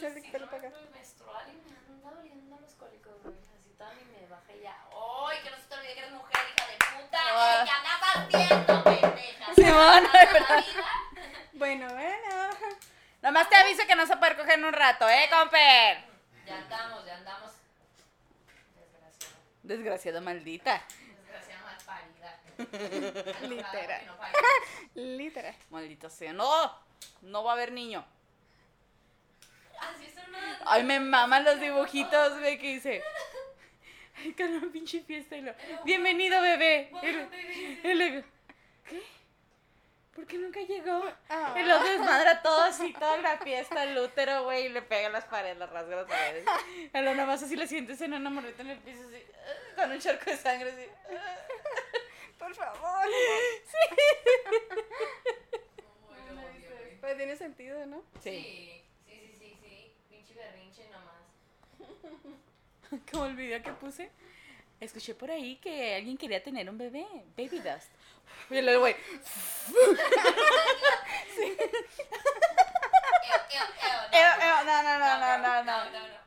hacer de que te lo pagas. ciclo menstrual y me anda doliendo los cólicos, güey. Así toda ni me bajé ya. ¡Ay, que no se te olvide que eres mujer, hija de puta! Ah. ¿Qué andas haciendo, pendeja? Simón. Bueno, bueno. Nomás te aviso que no se puede coger en un rato, ¿eh, comper? Ya andamos, ya andamos. Desgraciada. Desgraciada maldita. Desgraciada mal parida. Literal. Que no. Literal. Maldita sea. No, no va a haber niño. Así es una. Ay, me maman los dibujitos, güey, que dice. Ay, que una pinche fiesta y lo. Bienvenido, bebé. Y y luego, ¿qué? ¿Por qué nunca llegó? Ah. Y lo desmadra todo así, toda la fiesta, el útero, güey, y le pega a las paredes, las rasga las paredes. A lo nada más así le sientes en una morrita en el piso, así, ah, con un charco de sangre, así. ah. Por favor. Güey. Pues tiene sentido, ¿no? Sí. Sí, sí, sí, sí, sí. Berrinche nomás. Como el video que puse. Escuché por ahí que alguien quería tener un bebé, baby dust. Y luego, güey, Eo, eo, eo, no. no, no, no, no, no, no. no, no.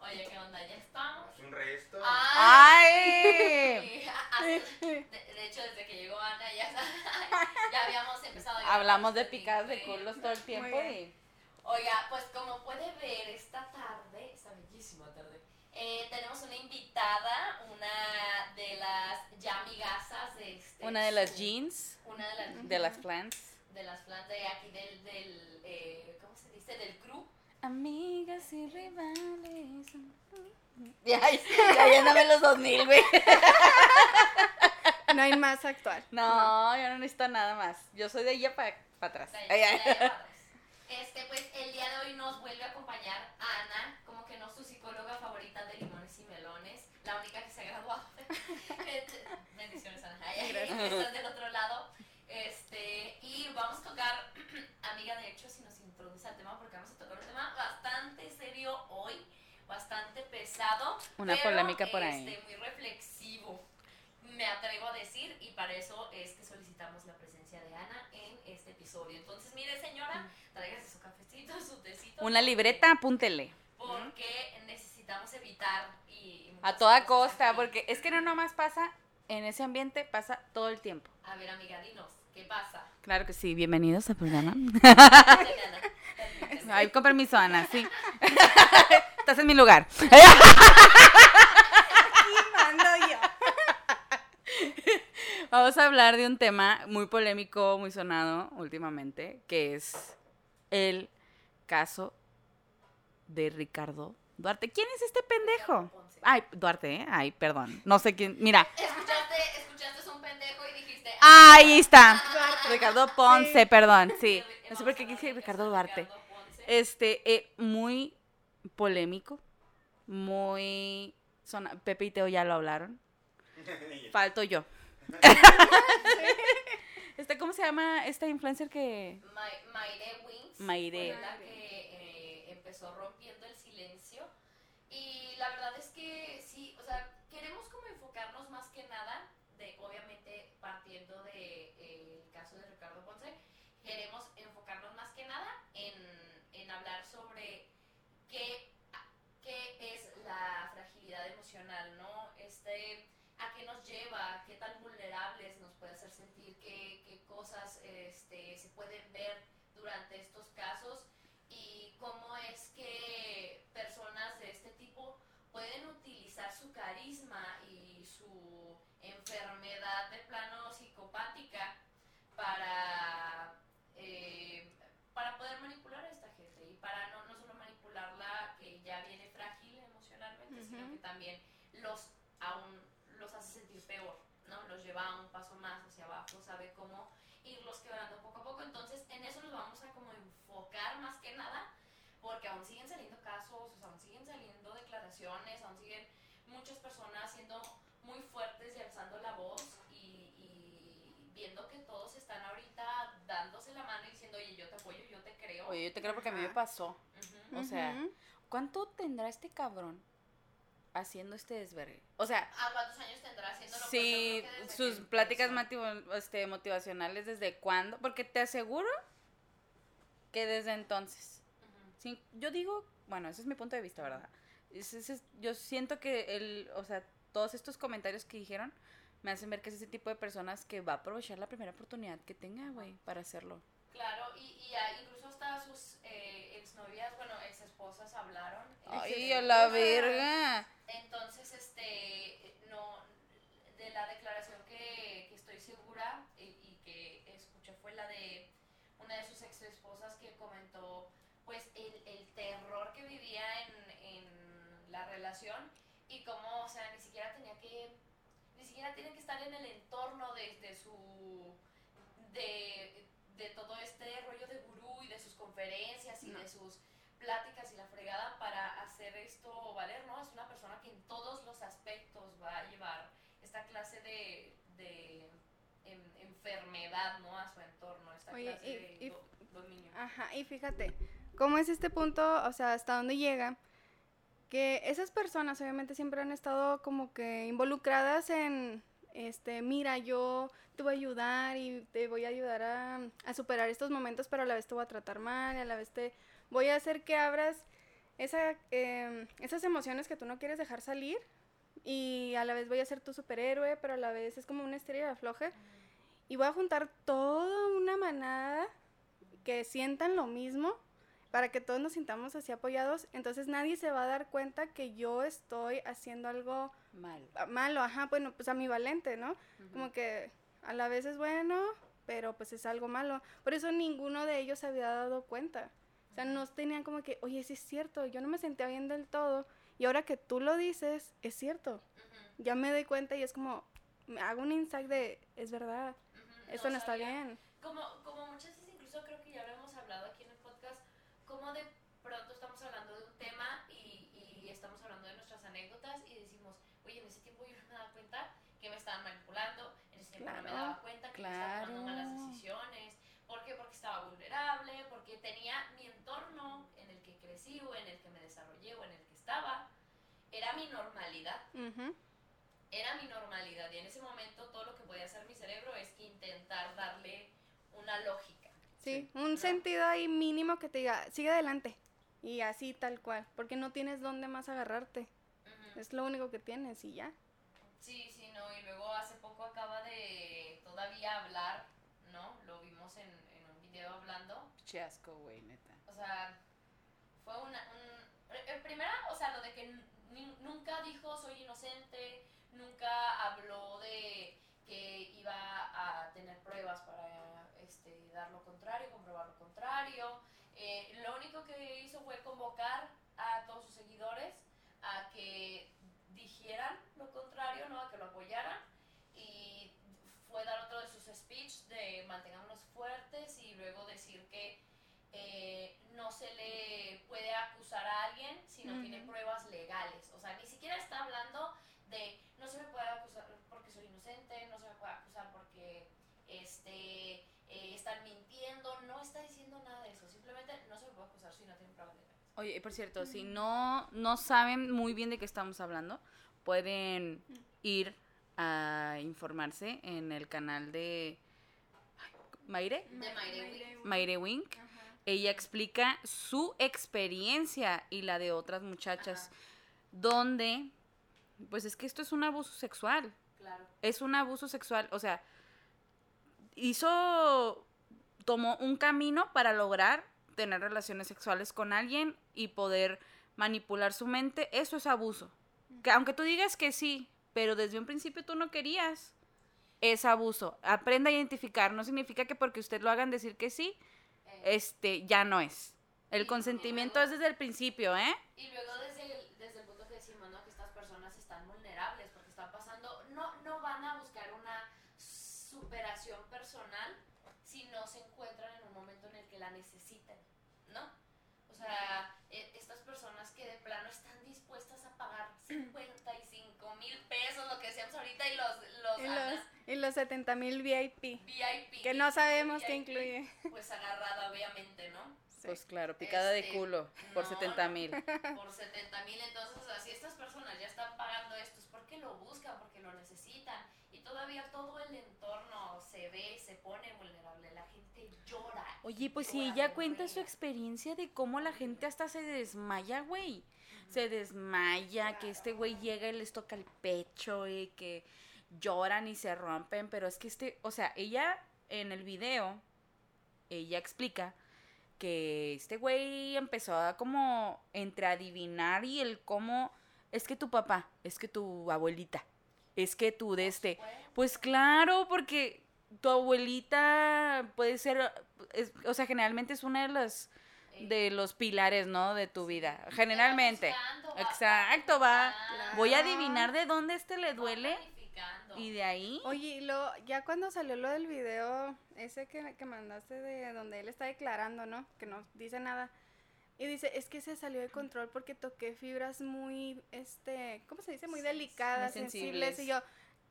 Oye, ¿qué onda? ¿Ya estamos? Es un resto. Ah, ¡Ay! sí. Ah, de, de hecho, desde que llegó Ana ya, ya habíamos empezado a grabar Hablamos de picadas de culos todo el tiempo y. Oiga, pues como puede ver esta tarde, esta bellísima tarde, eh, tenemos una invitada, una de las ya amigasas de este. Una de las jeans Una de las, de las plants. de las fans de aquí del, del eh, ¿cómo se dice? Del crew. Amigas y rivales. Ya, ya, ya dame los 2000, güey. No hay más actual. No, yo no necesito nada más. Yo soy de ella para atrás. De- para atrás. Este, pues hoy nos vuelve a acompañar Ana, como que no su psicóloga favorita de limones y melones, la única que se ha graduado. Este, Bendiciones, Ana. Ay. Estás del otro lado. Este, y vamos a tocar, amiga, de hecho, si nos introduce al tema, porque vamos a tocar un tema bastante serio hoy, bastante pesado. Una pero, polémica por ahí. este, muy reflexivo, me atrevo a decir, y para eso es que solicitamos la presencia de Ana en este episodio. Entonces, mire, señora, tráigase su cafecito, su tecito. Una libreta, apúntele. Porque necesitamos evitar y... y A toda costa, aquí. porque es que no nomás pasa en ese ambiente, pasa todo el tiempo. A ver, amiga, dinos, ¿qué pasa? Claro que sí, bienvenidos al programa. Ay, con permiso, Ana, sí. Estás en mi lugar. Y mando yo. Vamos a hablar de un tema muy polémico, muy sonado últimamente, que es el caso de Ricardo Duarte. ¿Quién es este pendejo? Ay, Duarte, ¿eh? Ay, perdón. No sé quién. Mira, Escuchaste, escuchaste un pendejo y dijiste... ahí está. Duarte. Ricardo Ponce, Sí. perdón, sí. No sé por qué del Ricardo Duarte. Ricardo. Este, eh, muy polémico, muy... Sona... Pepe y Teo ya lo hablaron. Falto yo. este, ¿Cómo se llama esta influencer que...? Ma- Maire Wings Maire. fue la que eh, empezó rompiendo el silencio y la verdad es que sí, o sea, queremos como enfocarnos más que nada de, obviamente partiendo de eh, el caso de Ricardo Ponce, queremos enfocarnos más que nada en, en hablar sobre qué, qué es la fragilidad emocional, ¿no? Este, a qué nos lleva, qué tan vulnerables nos puede hacer sentir, cosas este, se pueden ver durante estos casos y cómo es que personas de este tipo pueden utilizar su carisma y su enfermedad de plano psicopática para, eh, para poder manipular a esta gente y para no, no solo manipularla que ya viene frágil emocionalmente, sino Ujú. que también los aún los hace sentir peor, ¿no? Los lleva a un paso más hacia abajo, sabe cómo irlos quebrando poco a poco. Entonces, en eso nos vamos a como enfocar más que nada, porque aún siguen saliendo casos, o sea, aún siguen saliendo declaraciones, aún siguen muchas personas siendo muy fuertes y alzando la voz y, y viendo que todos están ahorita dándose la mano y diciendo, oye, yo te apoyo, yo te creo. Oye, yo te creo porque a mí me pasó. O sea. ¿cuánto tendrá este cabrón haciendo este desvergue? O sea, ¿A cuántos años tendrá haciéndolo? Sí, sus pláticas este, motivacionales, ¿desde cuándo? Porque te aseguro que desde entonces. Sí, yo digo, bueno, ese es mi punto de vista, ¿verdad? Es- es- es- yo siento que el, o sea, todos estos comentarios que dijeron me hacen ver que es ese tipo de personas que va a aprovechar la primera oportunidad que tenga, güey, para hacerlo. Claro, y, y incluso hasta sus eh, exnovias, bueno, ex esposas hablaron. Ay, a la verga. Entonces, este, no, de la declaración que, que estoy segura y, y que escuché fue la de una de sus ex esposas que comentó, pues, el, el terror que vivía en, en la relación y cómo, o sea, ni siquiera tenía que, ni siquiera tiene que estar en el entorno de, de su, de, de todo este rollo de gurú y de sus conferencias y No. de sus pláticas y la fregada para hacer esto valer, ¿no? Es una persona que en todos los aspectos va a llevar esta clase de, de en- enfermedad, ¿no? A su entorno, esta Oye, clase y- de y- do- dominio. Ajá, y fíjate, ¿cómo es este punto? O sea, ¿hasta dónde llega? Que esas personas obviamente siempre han estado como que involucradas en, este, mira, yo te voy a ayudar y te voy a ayudar a, a superar estos momentos, pero a la vez te voy a tratar mal, y a la vez te voy a hacer que abras esa, em, esas emociones que tú no quieres dejar salir y a la vez voy a ser tu superhéroe, pero a la vez es como una estrella de afloje y voy a juntar toda una manada que sientan lo mismo para que todos nos sintamos así apoyados. Entonces nadie se va a dar cuenta que yo estoy haciendo algo Mal. ah, malo, ajá, bueno, pues ambivalente, ¿no? Como que a la vez es bueno, pero pues es algo malo. Por eso ninguno de ellos se había dado cuenta. O sea, no tenían como que, oye, sí es cierto, yo no me sentía bien del todo. Y ahora que tú lo dices, es cierto. Ya me doy cuenta y es como, me hago un insight de, es verdad, esto no, está bien. Como, como muchas veces, incluso creo que ya lo hemos hablado aquí en el podcast, como de pronto estamos hablando de un tema y, y estamos hablando de nuestras anécdotas y decimos, oye, en ese tiempo yo no me daba cuenta que me estaban manipulando, en ese tiempo no me Claro, daba cuenta que me estaba tomando malas claro. decisiones, ¿por qué? Porque estaba vulnerable, porque tenía mi entorno en el que crecí o en el que me desarrollé o en el que estaba, era mi normalidad Ujú. era mi normalidad y en ese momento todo lo que podía hacer mi cerebro es intentar darle una lógica. Sí, Sí. un ¿no? sentido ahí mínimo que te diga, sigue adelante. Y así tal cual, porque no tienes dónde más agarrarte. Ujú. Es lo único que tienes y ya. Sí, sí, no, y luego hace poco acaba de todavía hablar, ¿no? Lo vimos en, video hablando. Che asco, güey, neta. O sea, fue una... Un, en primera, o sea, lo de que ni- nunca dijo soy inocente, nunca habló de que iba a tener pruebas para este, dar lo contrario, comprobar lo contrario. Eh, lo único que hizo fue convocar a todos sus seguidores a que dijeran lo contrario, ¿no? A que lo apoyaran. Fue dar otro de sus speech de mantengámonos fuertes y luego decir que eh, no se le puede acusar a alguien si no tiene pruebas legales. O sea, ni siquiera está hablando de no se me puede acusar porque soy inocente, no se me puede acusar porque este eh, están mintiendo, no está diciendo nada de eso, simplemente no se me puede acusar si no tiene pruebas legales. Oye, y por cierto, si no, no saben muy bien de qué estamos hablando, pueden ir a informarse en el canal de Maire, De. Maire Wink. Ella explica su experiencia y la de otras muchachas, Ajá. donde, pues es que esto es un abuso sexual. Claro. es un abuso sexual, o sea, hizo, tomó un camino para lograr tener relaciones sexuales con alguien y poder manipular su mente, eso es abuso. Que aunque tú digas que sí, pero desde un principio tú no querías, es abuso. Aprenda a identificar, no significa que porque usted lo hagan decir que sí, Eh, este, ya no es. El Y- consentimiento es desde el principio, ¿eh? Y luego desde el, desde el punto que decimos, ¿no? Que estas personas están vulnerables porque están pasando, no, no van a buscar una superación personal si no se encuentran en un momento en el que la necesiten, ¿no? O sea, e- estas personas que de plano están dispuestas a pagar 55 mil pesos, lo que decíamos ahorita, y los, los, Y Ana, los, y los 70 mil VIP, VIP. que no sabemos qué incluye. Pues agarrada, obviamente, ¿no? Pues claro, picada de Este, culo por no, 70 no. mil. por 70 mil. Entonces, así estas personas ya están pagando esto, es porque lo buscan, porque lo necesitan. Y todavía todo el entorno se ve, se pone vulnerable. La gente llora Oye, pues si ella cuenta su experiencia de cómo la gente hasta se desmaya, güey. Se desmaya, que este güey llega y les toca el pecho y que lloran y se rompen, pero es que este, o sea, ella en el video, ella explica que este güey empezó a como entre adivinar y el cómo, es que tu papá, es que tu abuelita, es que tú de este, pues claro, porque tu abuelita puede ser, es- o sea, generalmente es una de las eh, de los pilares, ¿no? De tu vida. Generalmente. buscando, va- Exacto, va. Voy a adivinar de dónde este le duele. Y de ahí. Oye, luego, ya cuando salió lo del video, ese que, que mandaste de donde él está declarando, ¿no? Que no dice nada. Y dice, es que se salió de control porque toqué fibras muy, este, ¿cómo se dice? Muy delicadas, muy sensibles. sensibles. Y yo,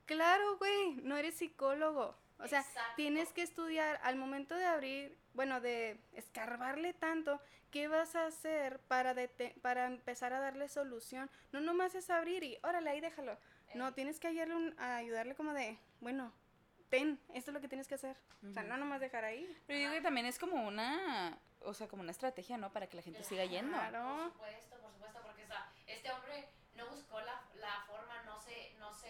claro, güey, no eres psicólogo. O sea, Exacto. tienes que estudiar al momento de abrir, bueno, de escarbarle tanto, ¿qué vas a hacer para, para empezar a darle solución? No nomás es abrir y, órale, ahí déjalo. No, tienes que ayudarle, un- a ayudarle como de, bueno, ten, esto es lo que tienes que hacer. O sea, no nomás dejar ahí. Pero yo digo que también es como una, o sea, como una estrategia, ¿no? Para que la gente siga yendo. Claro. Por supuesto, por supuesto, porque o sea, este hombre no buscó la, la forma, no se, no se,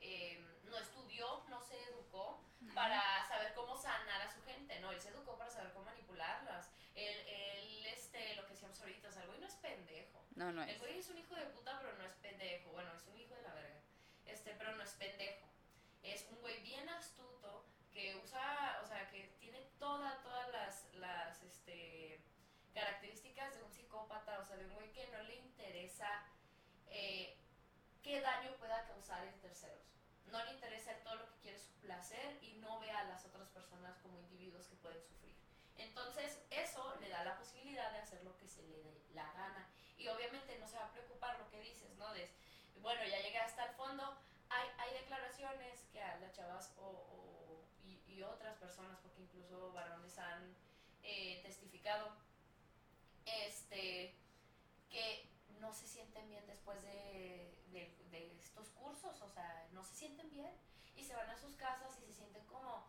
eh, no estudió, no se educó para saber cómo sanar a su gente, no, él se educó para saber cómo manipularlas. Él, él este, lo que decíamos ahorita, o sea, el güey no es pendejo. No, no El es. güey es un hijo de puta, pero no es pendejo. Bueno, es un hijo de la verga. Este, pero no es pendejo. Es un güey bien astuto que usa, o sea, que tiene toda, todas las, las, este, características de un psicópata, o sea, de un güey que no le interesa eh, qué daño pueda causar en terceros. No le interesa todo lo que quiere su placer y no ve a las otras personas como individuos que pueden sufrir. Entonces, eso le da la posibilidad de hacer lo que se le dé la gana. Y obviamente no se va a preocupar lo que dices, ¿no? De, bueno, ya llegué hasta el fondo. Declaraciones que a las chavas o, o- y, y otras personas, porque incluso varones han eh, testificado, este, que no se sienten bien después de, de- de estos cursos, o sea, no se sienten bien y se van a sus casas y se sienten como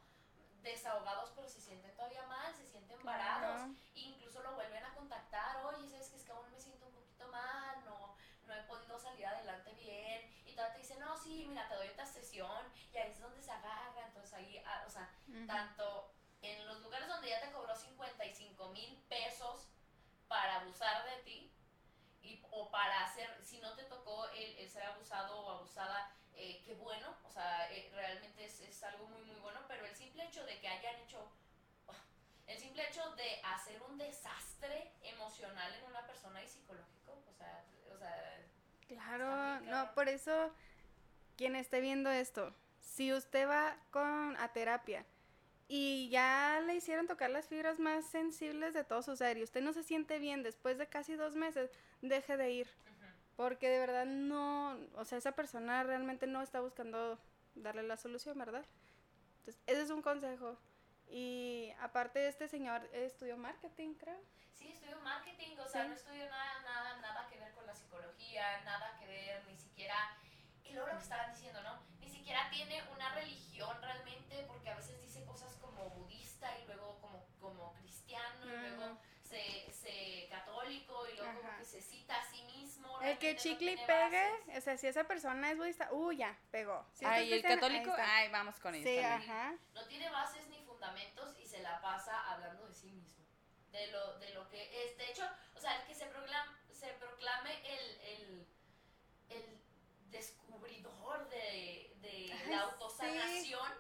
desahogados, pero se sienten todavía mal, se sienten varados, incluso lo vuelven a contactar, oye, sabes que es que aún me siento un poquito mal, no, no he podido salir adelante bien, y todavía te dice, no, sí, mira, te doy esta sesión, y ahí es donde se agarra, entonces ahí, ah, o sea, tanto en los lugares donde ya te cobró 55 mil pesos para abusar de ti, y, o para hacer, si no te tocó el, el ser abusado o abusada, eh, qué bueno, o sea, eh, realmente es, es algo muy, muy bueno, pero el simple hecho de que hayan hecho, el simple hecho de hacer un desastre emocional en una persona y sea, Claro, no, por eso, quien esté viendo esto, si usted va con a terapia y ya le hicieron tocar las fibras más sensibles de todo su ser y usted no se siente bien después de casi dos meses, deje de ir. Porque de verdad no, o sea, esa persona realmente no está buscando darle la solución, ¿verdad? Entonces, ese es un consejo. Y aparte, este señor estudió marketing, creo. Sí, estudio marketing, o sea, Sí. no estudio nada, nada, nada que ver con la psicología, nada que ver, ni siquiera, y luego lo que estaban diciendo, ¿no? Ni siquiera tiene una religión realmente, porque a veces dice cosas como budista y luego como, como cristiano y luego Ujú. se, se católico y luego como Ajá. que se cita a sí mismo. El que chicle y pegue, bases. o sea, si esa persona es budista, uh, ya, pegó. Si Ay, el católico, ay, vamos con ellos Sí, ajá. no tiene bases ni fundamentos y se la pasa hablando de sí mismo. De lo, de lo que es. De hecho, o sea, el que se proclame, se proclame el, el, el descubridor de, de Ay, la autosanación.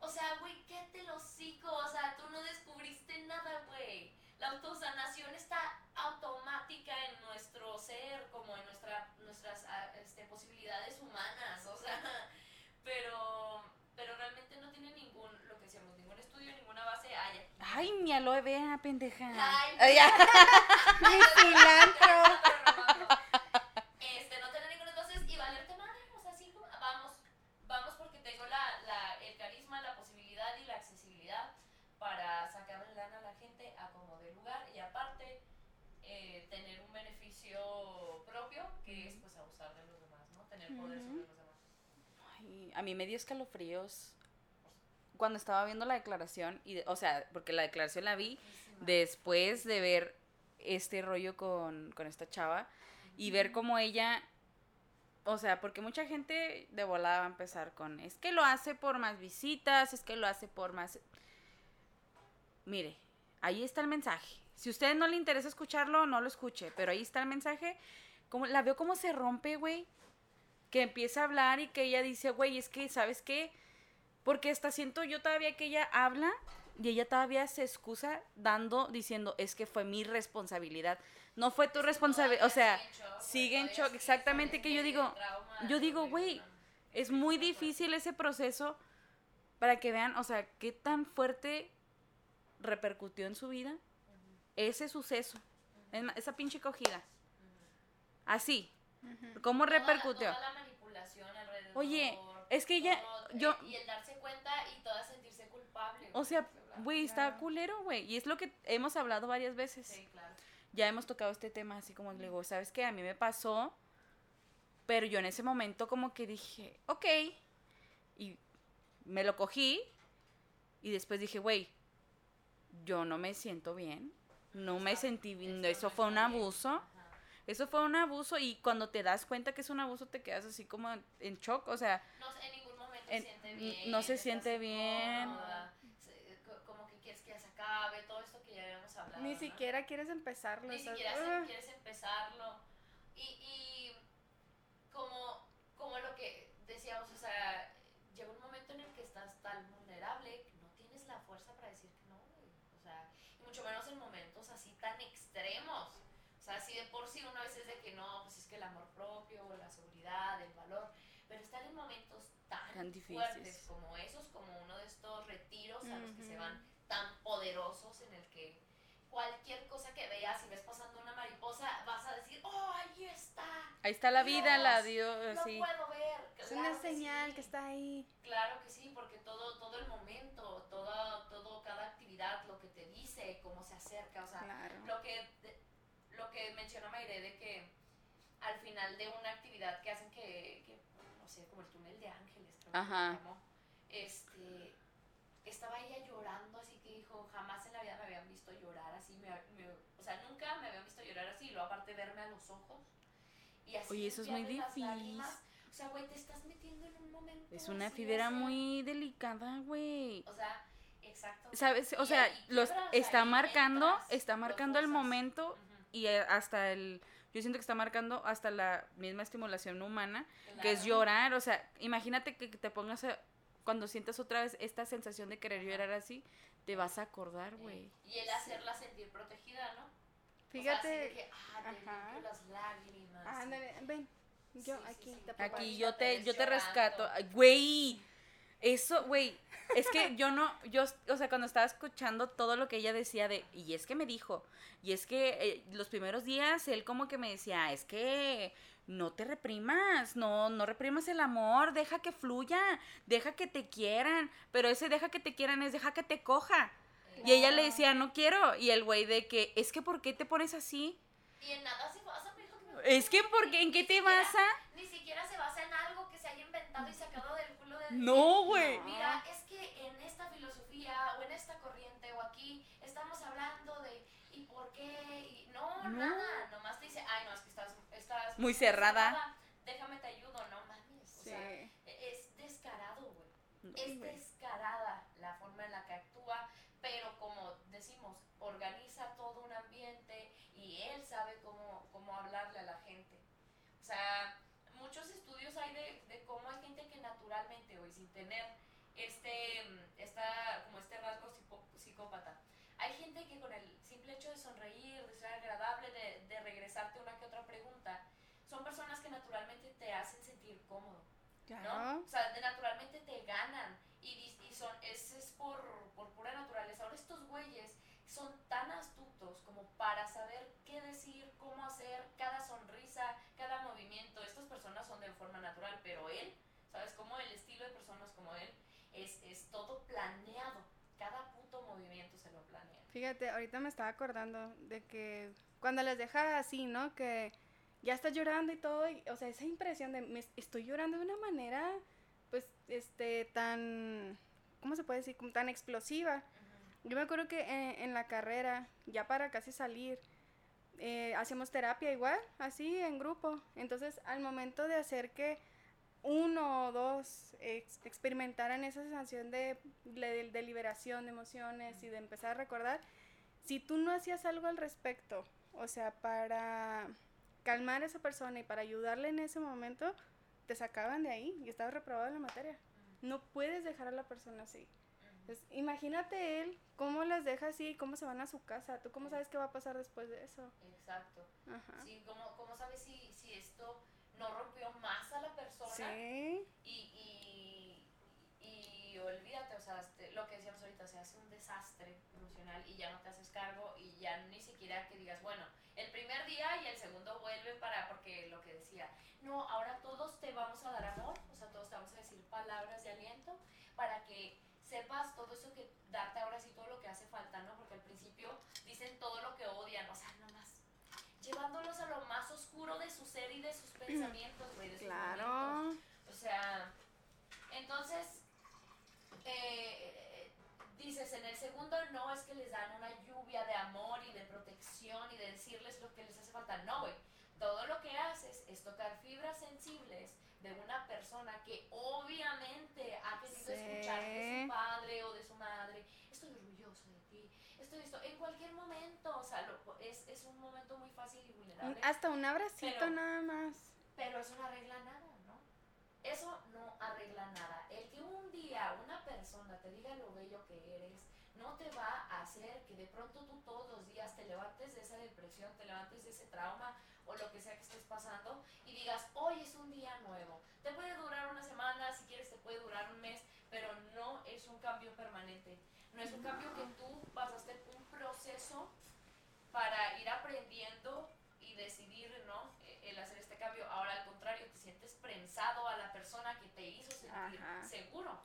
O sea, güey, ¿qué te lo hocico? O sea, tú no descubriste nada, güey. La autosanación está automática en nuestro ser, como en nuestra, nuestras ah, este, posibilidades humanas. O sea, pero, pero realmente no tiene ningún, lo que decíamos, ningún estudio, ninguna base. Ay, mi aloe vera, pendeja. Ay, Ay, ya. Mi cilantro. Este, no tener ninguna entonces y valerte madre, o sea, sí, vamos, vamos porque tengo la, la, el carisma, la posibilidad y la accesibilidad para sacarle lana a la gente a como de lugar y aparte eh, tener un beneficio propio que es pues abusar de los demás, ¿no? Tener poder sobre los demás. Ay, a mí me dio escalofríos cuando estaba viendo la declaración, y o sea, porque la declaración la vi después de ver este rollo con, con esta chava y ver cómo ella, o sea, porque mucha gente de volada va a empezar con, es que lo hace por más visitas, es que lo hace por más... Mire, ahí está el mensaje. Si a usted no le interesa escucharlo, no lo escuche, pero ahí está el mensaje. Como, la veo como se rompe, güey. Que empieza a hablar y que ella dice, güey, es que, ¿sabes qué? Porque hasta siento yo todavía que ella habla y ella todavía se excusa dando, diciendo, es que fue mi responsabilidad. No fue tu responsabilidad. O sea, sigue en shock, exactamente, que yo digo, yo digo, güey, es muy difícil ese proceso para que vean, o sea, qué tan fuerte repercutió en su vida ese suceso, esa pinche cogida. Así, ¿cómo repercutió? Oye, es que ella- todo, yo- Y el darse cuenta y toda sentirse culpable. O sea, ¿verdad? güey, está culero, güey. Y es lo que hemos hablado varias veces. Sí, claro. Ya hemos tocado este tema así como le digo, ¿sabes qué? A mí me pasó, pero yo en ese momento como que dije, ok. Y me lo cogí y después dije, güey, yo no me siento bien. No me sentí bien. Eso fue un abuso. Eso fue un abuso y cuando te das cuenta que es un abuso te quedas así como en- shock. O sea, No, en ningún momento En- se siente bien. no se siente bien. co- como que quieres que ya se acabe, todo esto que ya habíamos hablado. Ni ¿no? siquiera quieres empezarlo. Ni estás- siquiera se- ¡ah! quieres empezarlo. Y, y como, como lo que decíamos, o sea, llega un momento en el que estás tan vulnerable que no tienes la fuerza para decir que no. O sea, y mucho menos en momentos así tan extremos. O sea, si de por sí una vez es de que no, pues es que el amor propio, la seguridad, el valor, pero estar en momentos tan, Tan difíciles. fuertes como esos, como uno de estos retiros a los que se van tan poderosos en el que cualquier cosa que veas, si ves pasando una mariposa, vas a decir, oh, ahí está, ahí está la vida, la Dios, dio lo así. puedo ver. Es una señal sí. que está ahí. Claro que sí, porque todo, todo el momento, todo, todo, cada actividad, lo que te dice, cómo se acerca, o sea, Claro. lo que, lo que mencionó Mayre de que al final de una actividad que hacen que, que, no sé, como el túnel de ángeles, creo Ajá. este, estaba ella llorando, así que dijo, jamás en la vida me habían visto llorar así, me- me- o sea, nunca me habían visto llorar así, y luego aparte verme a los ojos. Y así Oye, eso es muy difícil. O sea, güey, te estás metiendo en un momento. Es una así, fibra o sea, muy delicada, güey. O sea, exacto. ¿Sabes? O Y sea, los está marcando, está marcando el momento y eh, hasta el yo siento que está marcando hasta la misma estimulación humana, que es llorar, o sea, imagínate que te pongas a- cuando sientas otra vez esta sensación de querer llorar así, te vas a acordar, güey. Y el hacerla sentir protegida, ¿no? Fíjate. O sea, así de que, ah, te las lágrimas. Ándale, ven. Yo Sí, aquí sí. te Aquí yo te yo te rescato, güey. Eso, güey, es que yo no, yo, o sea, cuando estaba escuchando todo lo que ella decía de, y es que me dijo, y es que eh, los primeros días él como que me decía, es que no te reprimas, no, no reprimas el amor, deja que fluya, deja que te quieran, pero ese deja que te quieran es deja que te coja. Y ella le decía, no quiero, y el güey de que, es que ¿por qué te pones así? Y en nada se basa, me dijo que me Es que, ¿por qué? ¿En qué te siquiera- basa? Ni siquiera se basa en algo que se haya inventado y sacado del No, güey. Mira, es que en esta filosofía o en esta corriente o aquí estamos hablando de ¿y por qué? Y no, No. nada, nomás te dice, ay, no, es que estás, estás Muy cerrada. déjame te ayudo, no mames. O Sí. sea, es descarado, güey. No, Es descarada la forma en la que actúa, pero como decimos, organiza todo un ambiente y él sabe cómo, cómo hablarle a la gente. O sea, muchos estudios hay de, de cómo hay gente que naturalmente, o sin tener este, mm, esta, como este rasgo psicópata, hay gente que con el simple hecho de sonreír, de ser agradable, de, de regresarte una que otra pregunta, son personas que naturalmente te hacen sentir cómodo. ¿no? O sea, de naturalmente te ganan y, y son, es, es por, por pura naturaleza. Ahora estos güeyes son tan astutos como para saber qué decir, cómo hacer, cada sonrisa, cada movimiento. Estas personas son de forma natural, pero él, ¿sabes? Como el estilo de personas como él es, es todo planeado. Cada puto movimiento se lo planea. Fíjate, ahorita me estaba acordando de que cuando les deja así, ¿no? Que ya estás llorando y todo, y, o sea, esa impresión de me est- estoy llorando de una manera, pues, este, tan ¿cómo se puede decir? Como tan explosiva. Yo me acuerdo que en, en la carrera, ya para casi salir, eh, hacíamos terapia igual, así en grupo. Entonces, al momento de hacer que uno o dos ex- experimentaran esa sensación de, de, de liberación de emociones y de empezar a recordar, si tú no hacías algo al respecto, o sea, para calmar a esa persona y para ayudarle en ese momento, te sacaban de ahí y estabas reprobado en la materia. No puedes dejar a la persona así. Entonces, imagínate él cómo las deja así y cómo se van a su casa. ¿Tú cómo sabes qué va a pasar después de eso? Exacto. Ajá. Sí, ¿cómo, cómo sabes si, si esto no rompió más a la persona? Sí. Y, y, y olvídate, o sea, este, lo que decíamos ahorita, se hace un desastre emocional y ya no te haces cargo y ya ni siquiera que digas, bueno, el primer día y el segundo vuelve para, porque lo que decía, no, ahora todos te vamos a dar amor, o sea, todos te vamos a decir palabras de aliento para que sepas todo eso que darte ahora sí todo lo que hace falta, ¿no? Porque al principio dicen todo lo que odian, o sea, llevándolos a lo más oscuro de su ser y de sus pensamientos, güey, de sus momentos. Claro. O sea, entonces, eh, dices, en el segundo no es que les dan una lluvia de amor y de protección y de decirles lo que les hace falta. No, güey. Todo lo que haces es tocar fibras sensibles de una persona que obviamente ha querido Sí. escuchar de su padre o de su madre. Esto. En cualquier momento, o sea, lo- es, es un momento muy fácil y vulnerable. Hasta un abracito Pero- nada más. Pero eso no arregla nada, ¿no? Eso no arregla nada. El que un día una persona te diga lo bello que eres, no te va a hacer que de pronto tú todos los días te levantes de esa depresión, te levantes de ese trauma o lo que sea que estés pasando y digas, hoy es un día nuevo. Te puede durar una semana, si quieres te puede durar un mes, pero no es un cambio permanente. No es un cambio que tú pasaste un proceso para ir aprendiendo y decidir, ¿no? Eh, El hacer este cambio. Ahora, al contrario, te sientes prensado a la persona que te hizo sentir Ajá. seguro.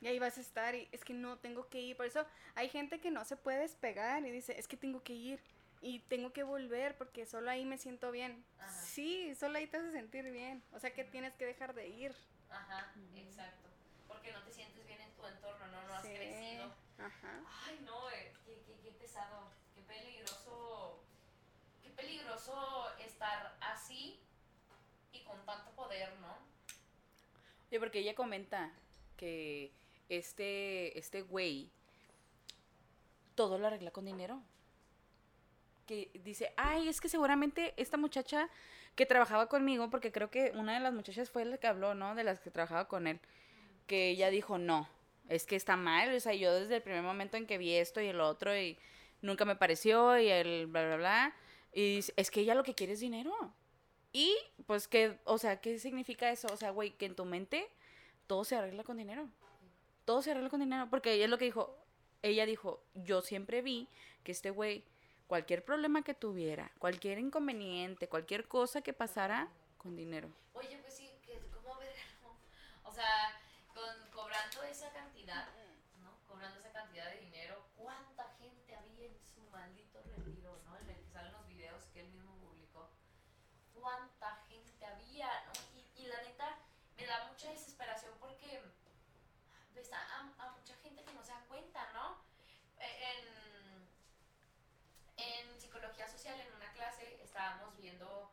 Y ahí vas a estar y es que no tengo que ir. Por eso hay gente que no se puede despegar y dice, es que tengo que ir y tengo que volver porque solo ahí me siento bien. Ajá. Sí, solo ahí te hace sentir bien. O sea que tienes que dejar de ir. Ajá, exacto. Porque no te sientes bien en tu entorno, no, no has Sí. crecido. Ajá. Ay, no, eh, qué, qué, qué pesado, qué peligroso, qué peligroso estar así y con tanto poder, ¿no? Oye, porque ella comenta que este, este güey todo lo arregla con dinero. Que dice, ay, es que seguramente esta muchacha que trabajaba conmigo, porque creo que una de las muchachas fue la que habló, ¿no? De las que trabajaba con él. Que ella dijo, no, es que está mal. O sea, yo desde el primer momento en que vi esto y el otro y nunca me pareció y el bla, bla, bla. Y es que ella lo que quiere es dinero. Y, pues, que, o sea, ¿qué significa eso? O sea, güey, que en tu mente todo se arregla con dinero. Todo se arregla con dinero. Porque ella es lo que dijo. Ella dijo, yo siempre vi que este güey, cualquier problema que tuviera, cualquier inconveniente, cualquier cosa que pasara, con dinero. Oye, pues sí, ¿cómo verga, no? O sea, cobrando esa cantidad, ¿no? Cobrando esa cantidad de dinero, ¿cuánta gente había en su maldito retiro, ¿no? En el que salen los videos que él mismo publicó. ¿Cuánta gente había, no? Y, y la neta, me da mucha desesperación porque ves a, a- a mucha gente que no se da cuenta, ¿no? Eh, En, en psicología social, en una clase, estábamos viendo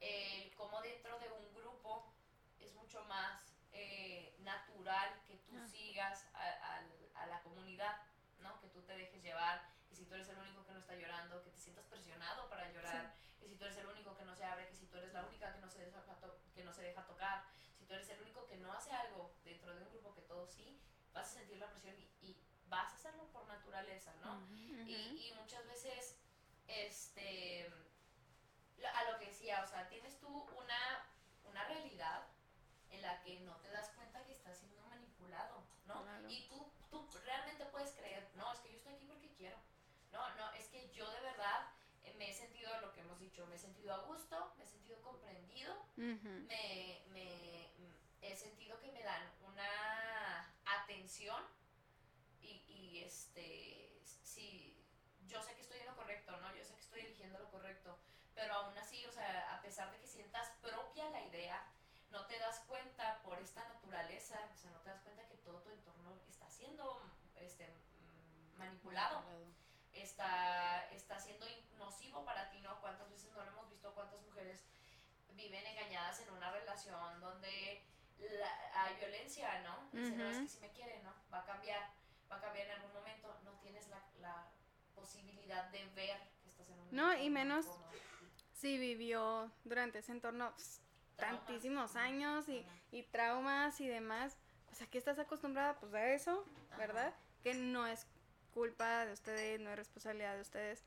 el cómo dentro de un grupo es mucho más eh, natural que tú Ah. sigas a, al- a la comunidad, ¿no? Que tú te dejes llevar, que si tú eres el único que no está llorando, que te sientas presionado para llorar, que si tú eres el único que no se abre, que si tú eres la única que no se deja, que no se deja tocar, si tú eres el único que no hace algo dentro de un grupo que todos sí, vas a sentir la presión y, y vas a hacerlo por naturaleza, ¿no? Y, y muchas veces, este, a lo que decía, o sea, tienes tú una, una realidad en la que no te das cuenta que estás siendo manipulado, ¿no? Claro. Y tú, tú realmente puedes creer, no, es que yo estoy aquí porque quiero, no, no, es que yo de verdad eh, me he sentido lo que hemos dicho, me he sentido a gusto, me he sentido comprendido, Ujú. me, me- mm, he sentido que me dan una atención y, y, este sí yo sé que estoy en lo correcto no yo sé que estoy eligiendo lo correcto pero aún así o sea a pesar de que sientas propia la idea no te das cuenta por esta naturaleza o sea no te das cuenta que todo tu entorno está siendo este, mm, manipulado, está, está siendo nocivo para ti, ¿no? ¿Cuántas veces no lo hemos visto? ¿Cuántas mujeres viven engañadas en una relación donde hay violencia, ¿no? Dicen, no, es que si me quiere, ¿no? Va a cambiar, va a cambiar en algún momento. No tienes la, la posibilidad de ver que estás en un No, y menos si vivió durante ese entorno tantísimos años y, y, traumas y demás. O sea, que estás acostumbrada pues a eso, ¿verdad? Que no es culpa de ustedes, no es responsabilidad de ustedes.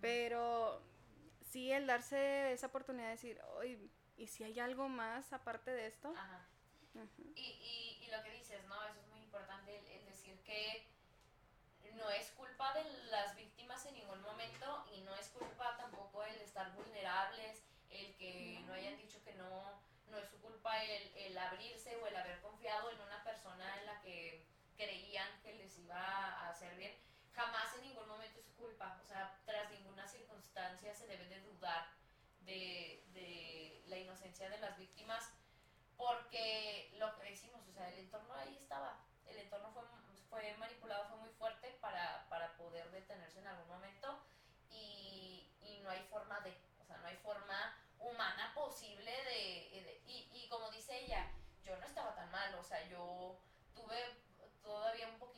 Pero sí el darse esa oportunidad de decir, oye, ¿y si hay algo más aparte de esto? Ajá. y, y, y, lo que dices, ¿no? Eso es muy importante, el, decir que no es culpa de las víctimas en ningún momento y no es culpa tampoco el estar vulnerables, el que no hayan dicho que no, no es su culpa el, el abrirse o el haber confiado en una persona en la que creían que les iba a hacer bien jamás en ningún momento es culpa. O sea, tras ninguna circunstancia se debe de dudar de, de la inocencia de las víctimas porque lo que decimos, o sea, el entorno ahí estaba. El entorno fue, fue manipulado, fue muy fuerte para, para poder detenerse en algún momento y, y, no hay forma de, o sea, no hay forma humana posible de, y, y como dice ella, yo no estaba tan mal, o sea, yo tuve todavía un poquito de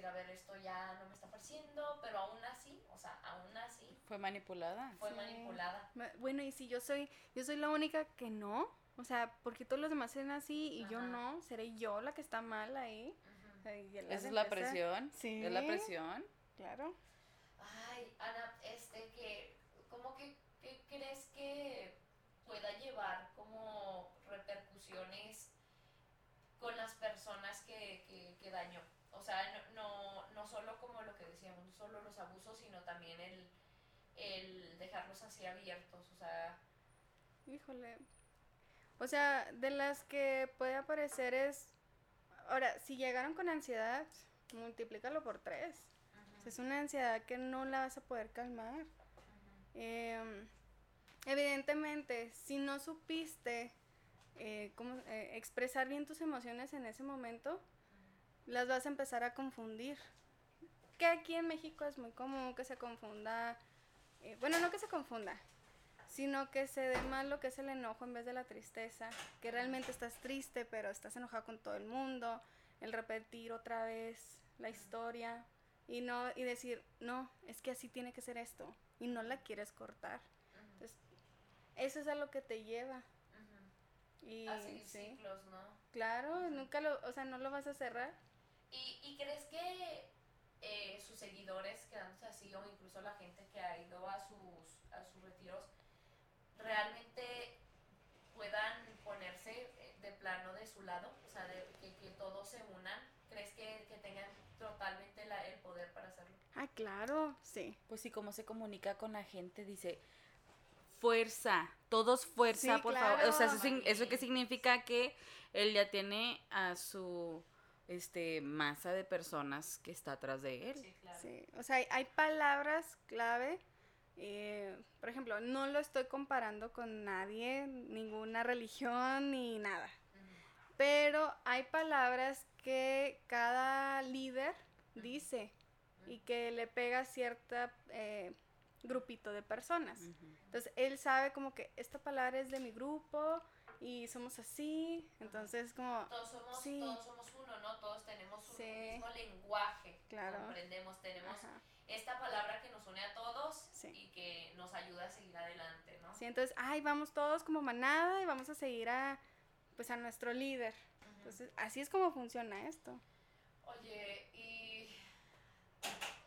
decir, a ver, esto ya no me está pareciendo, pero aún así, o sea, aún así. Fue manipulada. Fue manipulada. Bueno, y si yo soy, yo soy la única que no, o sea, porque todos los demás eran así y yo no, seré yo la que está mal ahí. Esa es la presión. Sí. Es la presión. Claro. Ay, Ana, este, que, ¿cómo que, qué crees que pueda llevar como repercusiones con las personas que, que, que dañó. O sea, no, no, solo como lo que decíamos, no solo los abusos, sino también el, el dejarlos así abiertos. O sea... Híjole. O sea, de las que puede aparecer es... Ahora, si llegaron con ansiedad, multiplícalo por tres. es una ansiedad que no la vas a poder calmar. Em, evidentemente, si no supiste eh, eh, expresar bien tus emociones en ese momento, las vas a empezar a confundir. Que aquí en México es muy común que se confunda, eh, bueno, no que se confunda, sino que se dé más lo que es el enojo en vez de la tristeza, que realmente estás triste, pero estás enojado con todo el mundo, el repetir otra vez la historia y no y decir, "No, es que así tiene que ser esto" y no la quieres cortar. Entonces, eso es a lo que te lleva. Y, Así ciclos, ¿no? Claro, nunca lo, o sea, no lo vas a cerrar. ¿Y, y crees que eh, sus seguidores, quedándose así, o incluso la gente que ha ido a sus, a sus retiros, realmente puedan ponerse eh, de plano de su lado? O sea, de, que, que todos se unan. ¿Crees que, que tengan totalmente la, el poder para hacerlo? Ah, claro, sí. Pues sí, cómo se comunica con la gente, dice, fuerza, todos fuerza, por favor. O sea, eso, eso que significa que él ya tiene a su este masa de personas que está atrás de él. Sí, claro. sí. o sea, hay, palabras clave. Eh, por ejemplo, no lo estoy comparando con nadie, ninguna religión ni nada. Pero hay palabras que cada líder dice y que le pega cierta eh, grupito de personas. Entonces, él sabe como que esta palabra es de mi grupo y somos así, entonces como... Todos somos, todos somos uno, ¿no? Todos tenemos un mismo lenguaje, claro. comprendemos, tenemos esta palabra que nos une a todos y que nos ayuda a seguir adelante, ¿no? Sí, entonces, ay, vamos todos como manada y vamos a seguir a, pues, a nuestro líder. Entonces, así es como funciona esto. Oye, y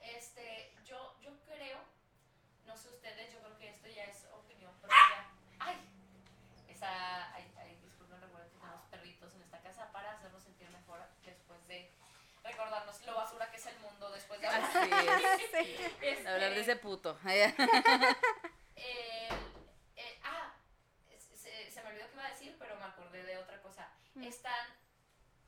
este, yo, yo creo no sé ustedes, yo creo que esto ya es opinión propia. ¡Ay! Esa, ay, ay, disculpen, recuerden que tenemos perritos en esta casa para hacernos sentir mejor después de recordarnos lo basura que es el mundo después de hablar. Así es. Este, hablar de ese puto. eh, ah, se, se, me olvidó que iba a decir, pero me acordé de otra cosa. Mm. Están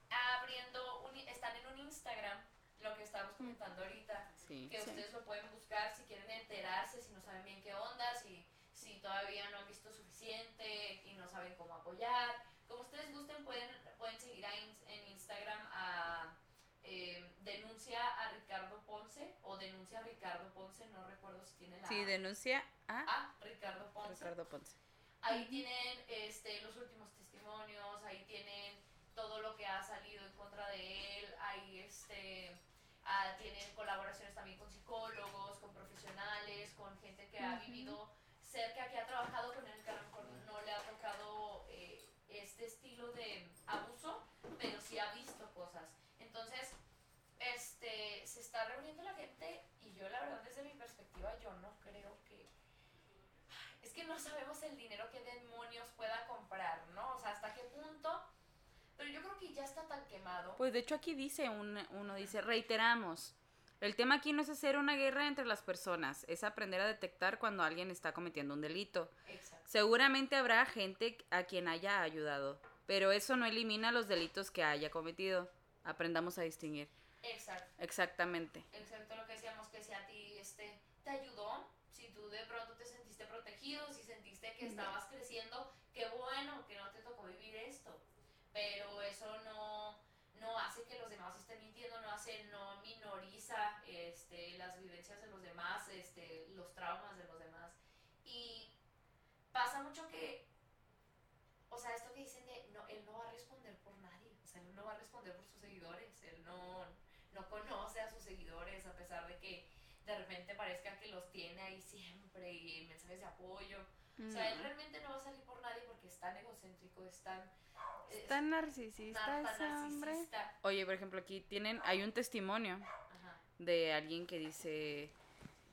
abriendo, un, están en un Instagram lo que estábamos comentando ahorita, que ustedes lo pueden buscar si quieren enterarse, si no saben bien qué onda, si, si todavía no han visto suficiente y no saben cómo apoyar. Como ustedes gusten, pueden, pueden seguir en Instagram a... Eh, denuncia a Ricardo Ponce o denuncia a Ricardo Ponce, no recuerdo si tiene la Sí, A. denuncia a a Ricardo Ponce. Ricardo Ponce. Ahí tienen este, los últimos testimonios, ahí tienen todo lo que ha salido en contra de él, ahí este, ah, tienen colaboraciones también con psicólogos, con profesionales, con gente que ha vivido cerca, que ha trabajado con él, que a lo mejor no le ha tocado eh, este estilo de abuso, pero sí ha visto cosas. Entonces, este, se está reuniendo la gente y yo la verdad desde mi perspectiva yo no creo que es que no sabemos el dinero que demonios pueda comprar, ¿no? O sea, hasta qué punto. Pero yo creo que ya está tan quemado. Pues de hecho aquí dice un- uno dice, reiteramos, el tema aquí no es hacer una guerra entre las personas, es aprender a detectar cuando alguien está cometiendo un delito. Exacto. Seguramente habrá gente a quien haya ayudado, pero eso no elimina los delitos que haya cometido. Aprendamos a distinguir. Exacto. Exactamente. Exacto lo que decíamos, que si a ti este, te ayudó, si tú de pronto te sentiste protegido, si sentiste que estabas creciendo, qué bueno que no te tocó vivir esto. Pero eso no, no hace que los demás estén mintiendo, no hace, no minoriza este, las vivencias de los demás, este, los traumas de los demás. Y pasa mucho que, o sea, esto que dicen de, no, él no va a responder por nadie, o sea, él no va a responder por sus seguidores, él no, no conoce a sus seguidores a pesar de que de repente parezca que los tiene ahí siempre y en mensajes de apoyo. O sea, él realmente no va a salir por nadie porque es tan egocéntrico, es tan... es tan narcisista tan- tan ese hombre. narcisista. Oye, por ejemplo, aquí tienen, hay un testimonio Ajá. de alguien que dice,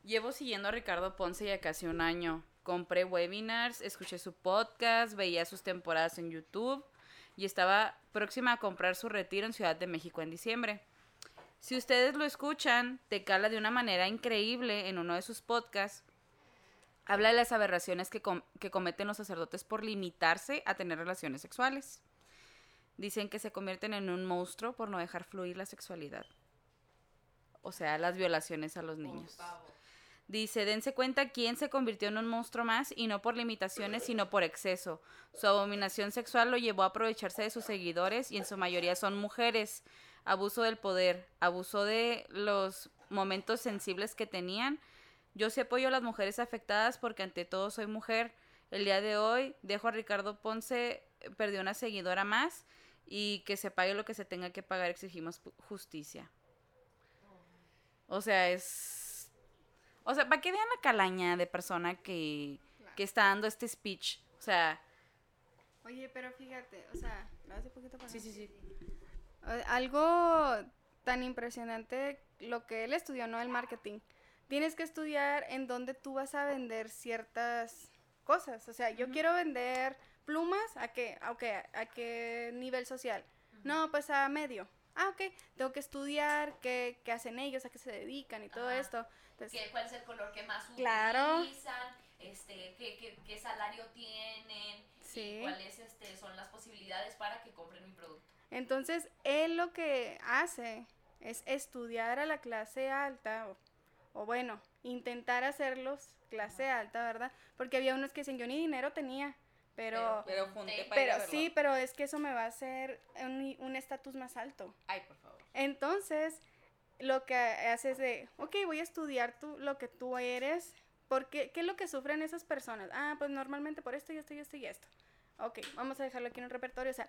llevo siguiendo a Ricardo Ponce ya casi un año. Compré webinars, escuché su podcast, veía sus temporadas en YouTube y estaba próxima a comprar su retiro en Ciudad de México en diciembre. Si ustedes lo escuchan, te cala de una manera increíble en uno de sus podcasts. Habla de las aberraciones que, com- que cometen los sacerdotes por limitarse a tener relaciones sexuales. Dicen que se convierten en un monstruo por no dejar fluir la sexualidad. O sea, las violaciones a los niños. Dice, dense cuenta quién se convirtió en un monstruo más y no por limitaciones, sino por exceso. Su abominación sexual lo llevó a aprovecharse de sus seguidores y en su mayoría son mujeres. Abuso del poder, abuso de los momentos sensibles que tenían. Yo sí apoyo a las mujeres afectadas porque ante todo soy mujer. El día de hoy dejo a Ricardo Ponce, eh, perdió una seguidora más y que se pague lo que se tenga que pagar, exigimos justicia. O sea, es... O sea, para que vean la calaña de persona que, que está dando este speech. O sea, Oye, pero fíjate, o sea, hace poquito para sí, sí, sí. Algo tan impresionante lo que él estudió, ¿no? El marketing. Tienes que estudiar en dónde tú vas a vender ciertas cosas. O sea, yo quiero vender plumas, ¿a qué? ¿A qué, ¿A qué nivel social? No, pues a medio. Ah, ok. Tengo que estudiar qué, qué hacen ellos, a qué se dedican y todo Ajá. esto. Entonces, ¿Qué- ¿Cuál es el color que más Claro. utilizan? Este, ¿qué, qué, qué salario tienen? Sí. Y cuáles este, son las posibilidades para que compren mi producto. Entonces, él lo que hace es estudiar a la clase alta, o, o bueno, intentar hacerlos clase alta, ¿verdad? Porque había unos que decían, yo ni dinero tenía, pero, Pero junté para ir pero sí, pero es que eso me va a hacer un un estatus más alto. Ay, por favor. Entonces, lo que haces de, ok, voy a estudiar tú, lo que tú eres, porque, ¿qué es lo que sufren esas personas? Ah, pues normalmente por esto y esto y esto y esto. Ok, vamos a dejarlo aquí en el repertorio, o sea,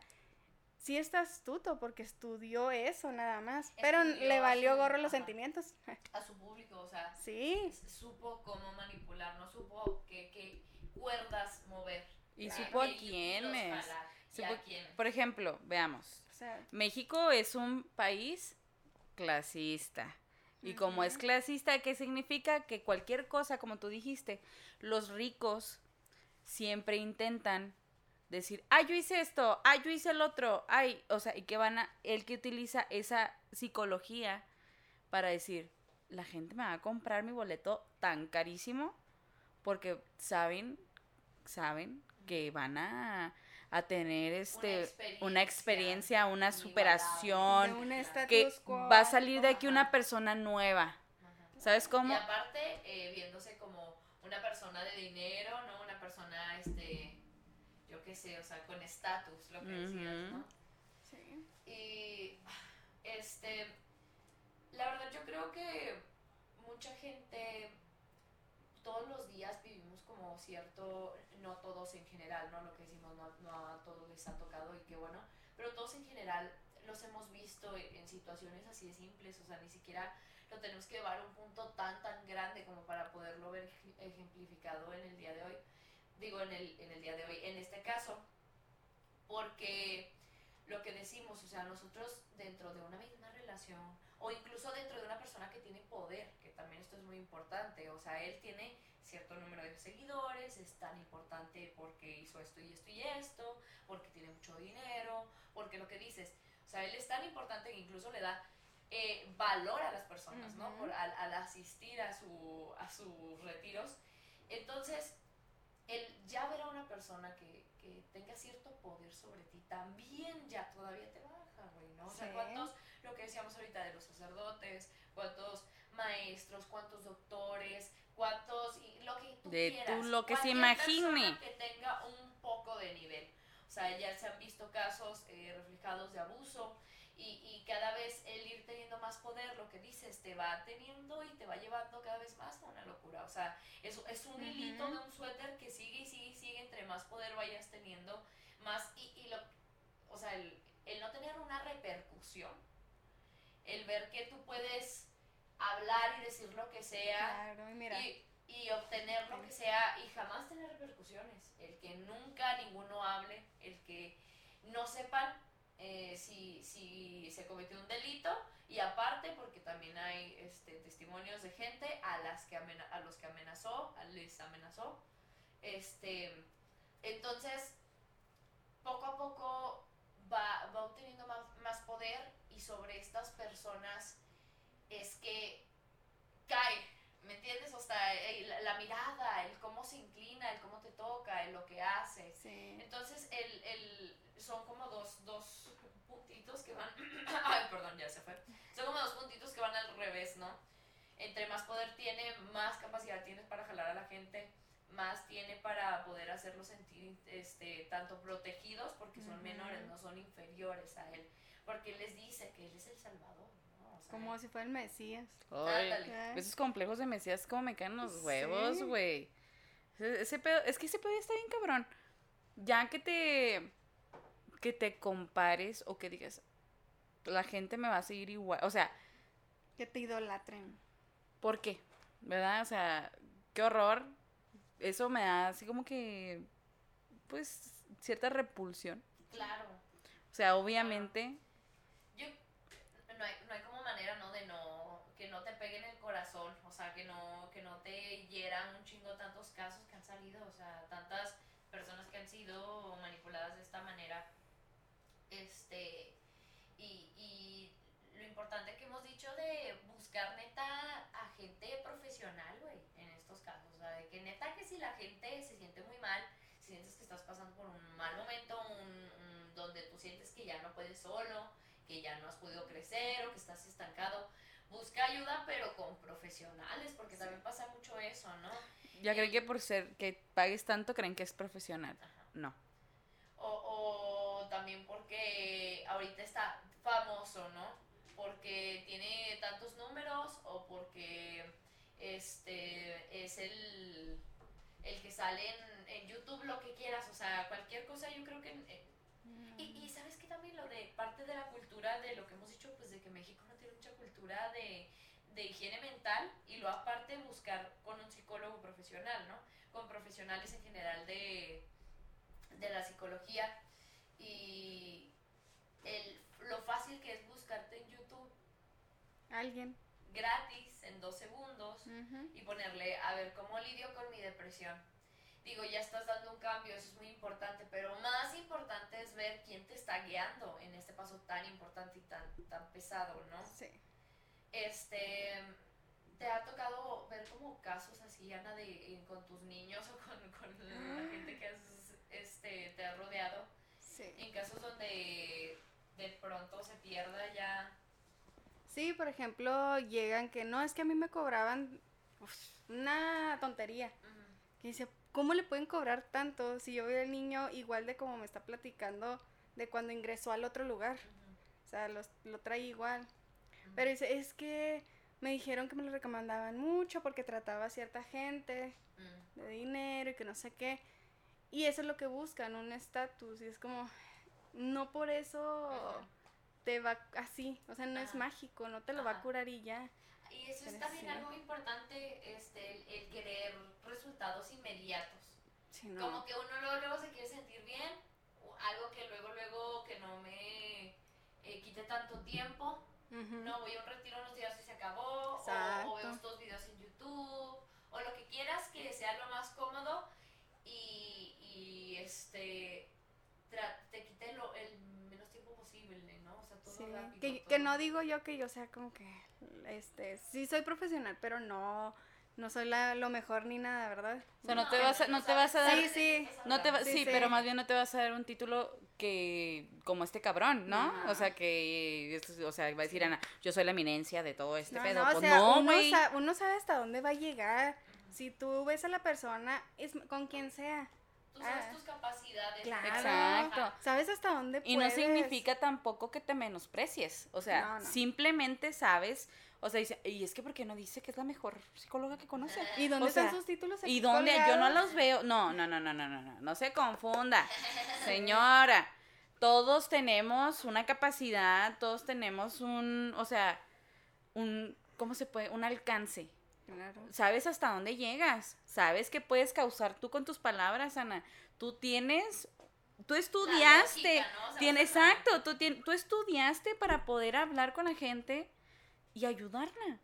sí está astuto porque estudió eso nada más, pero le valió su- gorro los ajá. sentimientos. A su público, o sea, Sí, supo cómo manipular, no supo qué, qué cuerdas mover. Y Claro. supo a quiénes. Supo- a quiénes. Por ejemplo, veamos. o sea, México es un país clasista. Y como es clasista, ¿qué significa? Que cualquier cosa, como tú dijiste, los ricos siempre intentan decir, ay, yo hice esto, ay, yo hice el otro, ay, o sea, y que van a, el que utiliza esa psicología para decir, la gente me va a comprar mi boleto tan carísimo porque saben, saben que van a, a tener este una experiencia, una superación, un que quo. va a salir de aquí una persona nueva. Ajá. ¿Sabes cómo? Y aparte, eh, viéndose como una persona de dinero, ¿no? Una persona, este, yo qué sé, o sea, con estatus, lo que decías. ¿no? Sí. Y, este, la verdad yo creo que mucha gente todos los días vivimos como cierto, no todos en general, ¿no? Lo que decimos, no, no a todos les ha tocado y qué bueno, pero todos en general los hemos visto en situaciones así de simples, o sea, ni siquiera lo tenemos que llevar a un punto tan, tan grande como para poderlo ver ejemplificado en el día de hoy. Digo, en el, en el día de hoy, en este caso, porque lo que decimos, o sea, nosotros dentro de una misma relación, o incluso dentro de una persona que tiene poder, que también esto es muy importante, o sea, él tiene cierto número de seguidores, es tan importante porque hizo esto y esto y esto, porque tiene mucho dinero, porque lo que dices, o sea, él es tan importante que incluso le da eh, valor a las personas, ¿no? Por, al, al, asistir a, su, a sus retiros. Entonces, el ya ver a una persona que, que tenga cierto poder sobre ti, también ya todavía te baja, güey, ¿no? O sea, ¿cuántos, lo que decíamos ahorita de los sacerdotes, cuántos maestros, cuántos doctores, cuántos, y lo que tú de quieras. Tú, lo que se imagine. que tenga un poco de nivel. O sea, ya se han visto casos eh, reflejados de abuso y, y, cada vez el ir teniendo más poder, lo que dices, te va teniendo y te va llevando cada vez más a una locura. O sea, es, es un hilito de un suéter que sigue y sigue y sigue, entre más poder vayas teniendo, más, y, y lo, o sea, el, el no tener una repercusión, el ver que tú puedes hablar y decir lo que sea claro, mira. y, y, obtener lo que sea y jamás tener repercusiones. El que nunca ninguno hable, el que no sepan eh, si, si se cometió un delito y aparte porque también hay este, testimonios de gente a, las que amena a los que amenazó, a les amenazó. Este, entonces, poco a poco va, va obteniendo más, más poder y sobre estas personas es que cae, ¿me entiendes? O sea, el, la mirada, el cómo se inclina, el cómo te toca, el lo que hace. Sí. Entonces, el, el, son como dos, dos puntitos que van... Ay, perdón, ya se fue. Son como dos puntitos que van al revés, ¿no? Entre más poder tiene, más capacidad tienes para jalar a la gente, más tiene para poder hacerlos sentir este, tanto protegidos, porque son menores, no son inferiores a él. Porque él les dice que él es el Salvador, ¿no? O sea, Como si fuera el Mesías. Ay, esos complejos de Mesías como me caen los huevos, güey. Ese, ese pedo, es que ese pedo ya está bien cabrón. Ya que te que te compares o que digas la gente me va a seguir igual, o sea, Que te idolatren. ¿por qué? ¿Verdad? O sea, qué horror. Eso me da así como que pues cierta repulsión. Claro. O sea, obviamente Yo, no hay, no hay como manera, ¿no? De no, que no te pegue en el corazón, o sea, que no, que no te hieran un chingo tantos casos que han salido, o sea, tantas personas que han sido manipuladas de esta manera. Este, y, y lo importante que hemos dicho de buscar neta a gente profesional, güey, en estos casos, o sea, de que neta que si la gente se siente muy mal, si sientes que estás pasando por un mal momento, un, un- donde tú sientes que ya no puedes solo, que ya no has podido crecer o que estás estancado, busca ayuda pero con profesionales, porque también pasa mucho eso, ¿no? ya creen que por ser que pagues tanto creen que es profesional. Ajá. No. También porque ahorita está famoso, ¿no? Porque tiene tantos números o porque este es el, el que sale en, en YouTube, lo que quieras, o sea, cualquier cosa yo creo que... eh, y, y sabes que también lo de parte de la cultura, de lo que hemos dicho, pues de que México no tiene mucha cultura de, de higiene mental y lo aparte buscar con un psicólogo profesional, ¿no? Con profesionales en general de, de la psicología y el, lo fácil que es buscarte en YouTube Alguien. gratis en dos segundos y ponerle a ver cómo lidio con mi depresión. Digo, ya estás dando un cambio, eso es muy importante, pero más importante es ver quién te está guiando en este paso tan importante y tan, tan pesado, ¿no? Sí. Este, ¿te ha tocado ver como casos así, Ana, de, en- con tus niños o con, con la gente que has, este, te ha rodeado? Sí. En casos donde de pronto se pierda ya... Sí, por ejemplo, llegan que no, es que a mí me cobraban uf, una tontería. Ujú, Que dice, ¿cómo le pueden cobrar tanto si yo veo al niño igual de como me está platicando de cuando ingresó al otro lugar? ujú. O sea, los- lo trae igual. Pero dice, es que me dijeron que me lo recomendaban mucho porque trataba a cierta gente Mm. de dinero y que no sé qué. Y eso es lo que buscan, un estatus. Y es como, no por eso Ajá. te va así. O sea, no es mágico, no te lo va a curar y ya. Y eso es también sí. algo muy importante, este, el, el querer resultados inmediatos. No. Como que uno luego, luego se quiere sentir bien, algo que luego, luego, que no me eh, quite tanto tiempo. No, voy a un retiro unos días y se acabó. O, o veo estos videos en YouTube. O lo que quieras que sea lo más cómodo. Y, este. tra- te quite lo, el menos tiempo posible, ¿no? O sea, todo Sí, rápido. que, todo- que no digo yo que yo sea como que, este, sí soy profesional, pero no, no soy la, lo mejor ni nada, ¿verdad? O sea, no No, te vas a, no te vas a dar... Sí, sí. No te va, Sí, sí, sí. pero más bien no te vas a dar un título que como este cabrón, ¿no? Ajá. O sea, que, o sea, va a decir Ana, yo soy la eminencia de todo este No, pedo. no, o pues sea, no, uno, sa- uno sabe hasta dónde va a llegar. Si tú ves a la persona, es con quien sea. Tú sabes Ah. tus capacidades. Claro. Exacto. Sabes hasta dónde Y puedes. no significa tampoco que te menosprecies. O sea, No, no. simplemente sabes, o sea, dice, y es que porque no dice que es la mejor psicóloga que conoce. ¿Y dónde o sea, están sus títulos aquí ¿Y dónde? Yo no los veo. No, no, no, no, no, no, no. No se confunda. Señora, todos tenemos una capacidad, todos tenemos un, o sea, un, ¿cómo se puede? Un alcance. Claro. Sabes hasta dónde llegas. Sabes qué puedes causar tú con tus palabras, Ana. Tú tienes, tú estudiaste. lógica, ¿no? O sea, Tiene- vas a- exacto, tú, estudiaste para poder hablar con la gente y ayudarla.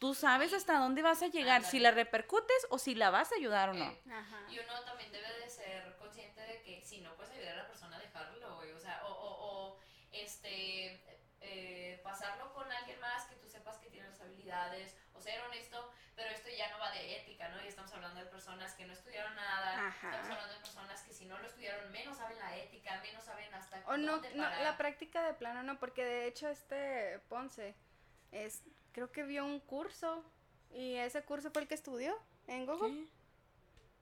Tú sabes hasta dónde vas a llegar, si la repercutes o si la vas a ayudar o no. Eh, Ajá. Y uno también debe de ser consciente de que si no puedes ayudar a la persona, dejarlo, güey. O sea, o, o, o, este, eh, pasarlo con alguien más que tú sepas que tiene las habilidades, ser honesto, pero esto ya no va de ética, ¿no? Y estamos hablando de personas que no estudiaron nada, Ajá. estamos hablando de personas que si no lo estudiaron, menos saben la ética, menos saben hasta O no, dónde no, parar. la práctica de plano no, porque de hecho este Ponce es, creo que vio un curso y ese curso fue el que estudió en Google.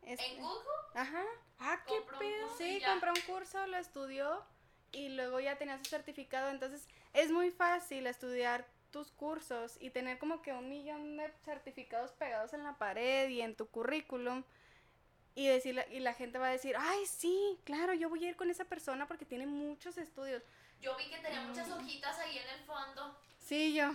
¿Qué? Este, En Google Ajá. Ah, qué pedo. Sí, ya. compró un curso, lo estudió y luego ya tenía su certificado. Entonces es muy fácil estudiar tus cursos y tener como que un millón de certificados pegados en la pared y en tu currículum. Y, decir, y la gente va a decir, ay, sí, claro, yo voy a ir con esa persona porque tiene muchos estudios. Yo vi que tenía muchas hojitas ahí en el fondo. Sí, yo.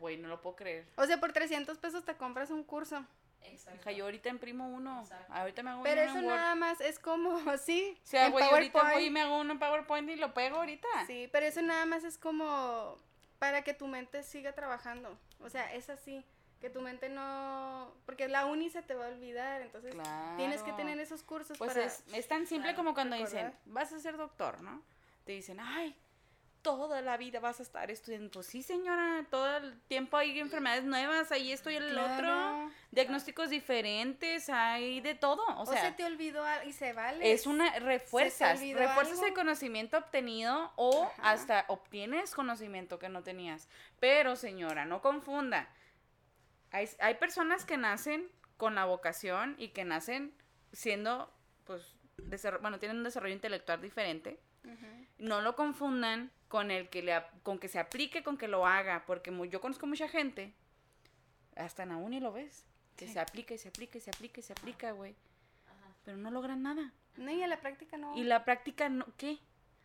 Güey, no lo puedo creer. O sea, por 300 pesos te compras un curso. Exacto. Hija, yo ahorita imprimo uno. Exacto. Ahorita me hago Pero uno eso en Word. nada más es como, sí, O sea, en güey, ahorita PowerPoint. voy y me hago uno en PowerPoint y lo pego ahorita. Sí, pero eso nada más es como para que tu mente siga trabajando. O sea, es así, que tu mente no... Porque la uni se te va a olvidar, entonces tienes que tener esos cursos Pues para... es, es tan simple Claro, como cuando recordar. dicen, vas a ser doctor, ¿no? Te dicen, ay, toda la vida vas a estar estudiando. Pues sí, señora, todo el tiempo hay enfermedades nuevas, ahí esto y el otro. Claro. Diagnósticos diferentes, hay de todo. O O, sea, se te olvidó y se vale. es una refuerzas, refuerzas el conocimiento obtenido o Ajá. hasta obtienes conocimiento que no tenías. Pero señora, no confunda. Hay, hay personas que nacen con la vocación y que nacen siendo, pues, bueno, tienen un desarrollo intelectual diferente. No lo confundan con el que le con que se aplique, con que lo haga, porque yo conozco mucha gente, hasta en la uni lo ves, que Sí. se aplica y se aplica y se aplica y se aplica, güey, pero no logran nada. No, y a la práctica no. Y la práctica, no, ¿qué?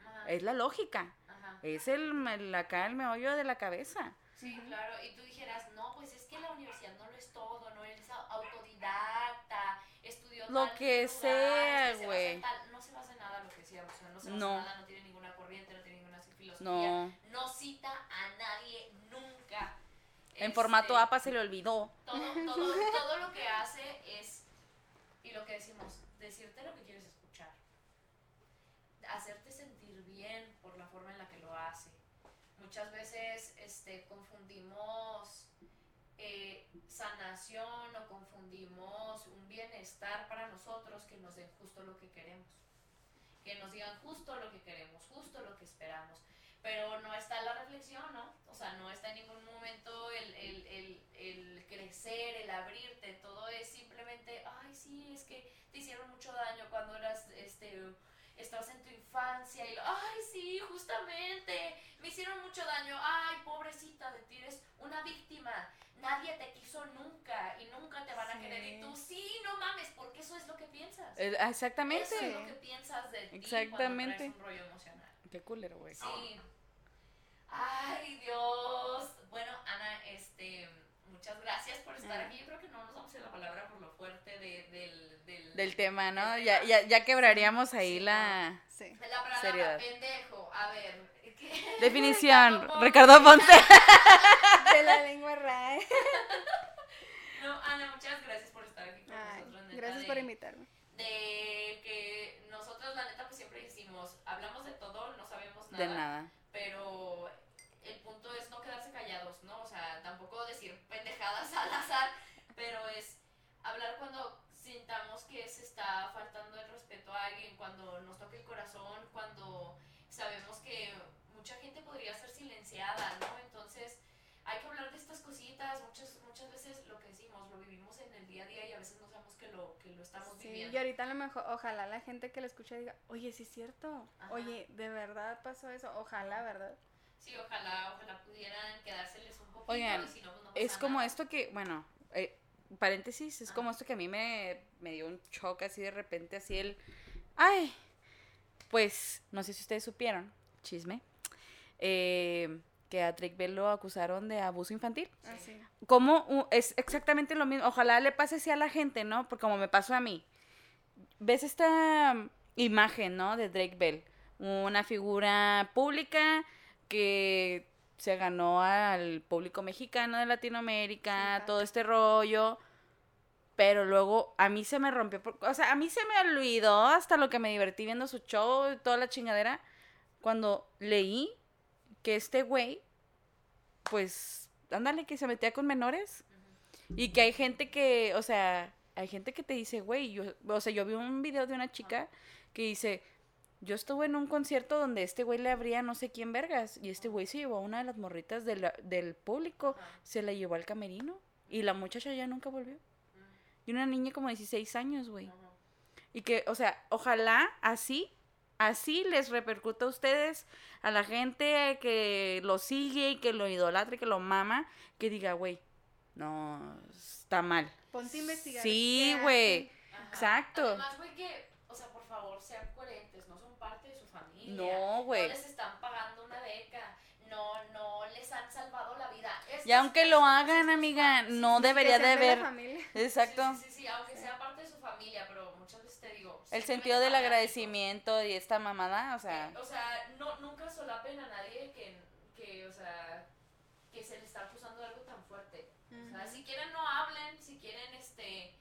Ajá. Es la lógica. Ajá. Es el, el acá el meollo de la cabeza. Sí, claro, y tú dijeras, no, pues es que la universidad no lo es todo, no eres au- autodidacta, estudió Lo tal que lugar, sea, es güey. No se basa en nada lo que decía, o sea, no se basa No. en nada, no tiene ninguna corriente, no tiene ninguna filosofía, No. no cita a nadie nunca. En Este, formato APA se le olvidó. Todo, todo, todo lo que hace es, y lo que decimos, decirte lo que quieres escuchar. Hacerte sentir bien por la forma en la que lo hace. Muchas veces este, confundimos eh, sanación o confundimos un bienestar para nosotros que nos den justo lo que queremos. Que nos digan justo lo que queremos, justo lo que esperamos. Pero no está la reflexión, ¿no? O sea, no está en ningún momento el, el, el, el crecer, el abrirte. Todo es simplemente, ay, sí, es que te hicieron mucho daño cuando eras, este, estabas en tu infancia. Y, ay, sí, justamente, me hicieron mucho daño, ay, pobrecita de ti, eres una víctima, nadie te quiso nunca y nunca te van a querer y tú, sí, no mames, porque eso es lo que piensas. Eh, exactamente. Eso es lo que piensas de ti Exactamente. cuando traes un rollo emocional. Qué culero, güey. Sí. Ay, Dios. Bueno, Ana, este, muchas gracias por estar Ah. aquí. Yo creo que no nos vamos a la palabra por lo fuerte de- del, del, Del tema, ¿no? del Ya, tema. ya, ya quebraríamos ahí Sí, la Sí. La palabra Seriedad. pendejo. A ver. ¿qué? definición. Ricardo Ricardo Ponce. De la lengua RAE. No, Ana, muchas gracias por estar aquí con Ay, nosotros. neta, gracias de- por invitarme. De que nosotros, la neta, pues siempre decimos, hablamos de todo, no sabemos nada. De nada. Pero el punto es no quedarse callados, ¿no? O sea, tampoco decir pendejadas al azar, pero es hablar cuando sintamos que se está faltando el respeto a alguien, cuando nos toque el corazón, cuando sabemos que mucha gente podría ser silenciada, ¿no? Entonces, hay que hablar de estas cositas, muchas muchas veces lo que decimos lo vivimos en el día a día y a veces no sabemos que lo que lo estamos Sí, viviendo. y ahorita a lo mejor, ojalá la gente que lo escucha diga, oye, sí es cierto. Ajá. Oye, ¿de verdad pasó eso? Ojalá, ¿verdad? Sí, ojalá, ojalá pudieran quedárseles un poquito Oigan, y si no, pues no Es como nada. esto que, bueno, eh, paréntesis, es Ajá. como esto que a mí me, me dio un shock así de repente, así el, ay, pues, no sé si ustedes supieron, chisme, eh, que a Drake Bell lo acusaron de abuso infantil. Así. Como es exactamente lo mismo, ojalá le pase así a la gente, ¿no? Porque como me pasó a mí. ¿Ves esta mm, imagen, ¿no? De Drake Bell, una figura pública que se ganó al público mexicano de Latinoamérica, Sí, todo este rollo. Pero luego a mí se me rompió, por- o sea, a mí se me olvidó hasta lo que me divertí viendo su show y toda la chingadera cuando leí que este güey, pues, ándale, que se metía con menores y que hay gente que, o sea, hay gente que te dice, güey, yo, o sea, yo vi un video de una chica que dice, yo estuve en un concierto donde este güey le abría no sé quién vergas y este güey se llevó a una de las morritas de la- del público, Ajá. se la llevó al camerino y la muchacha ya nunca volvió. Y una niña como de 16 años, güey. Y que, o sea, ojalá así, así les repercuta a ustedes, a la gente que lo sigue y que lo idolatra y que lo mama, que diga, güey, no, está mal. Ponte a investigar. Sí, güey. Exacto. Además, güey, que, o sea, por favor, sean coherentes, no son parte de su familia. No, güey. No les están pagando una beca, no, no les han salvado la vida. Estas Y aunque lo hagan, estos amiga, no debería Que de haber. Exacto. Sí, sí, sí, sí, aunque sea parte de su familia, pero muchas veces te digo. El sentido del agradecimiento y esta mamada, o sea, Eh, o sea, no, nunca solapen a nadie que, que, o sea, que se le está acusando de algo tan fuerte. O sea, si quieren no hablen, si quieren, este,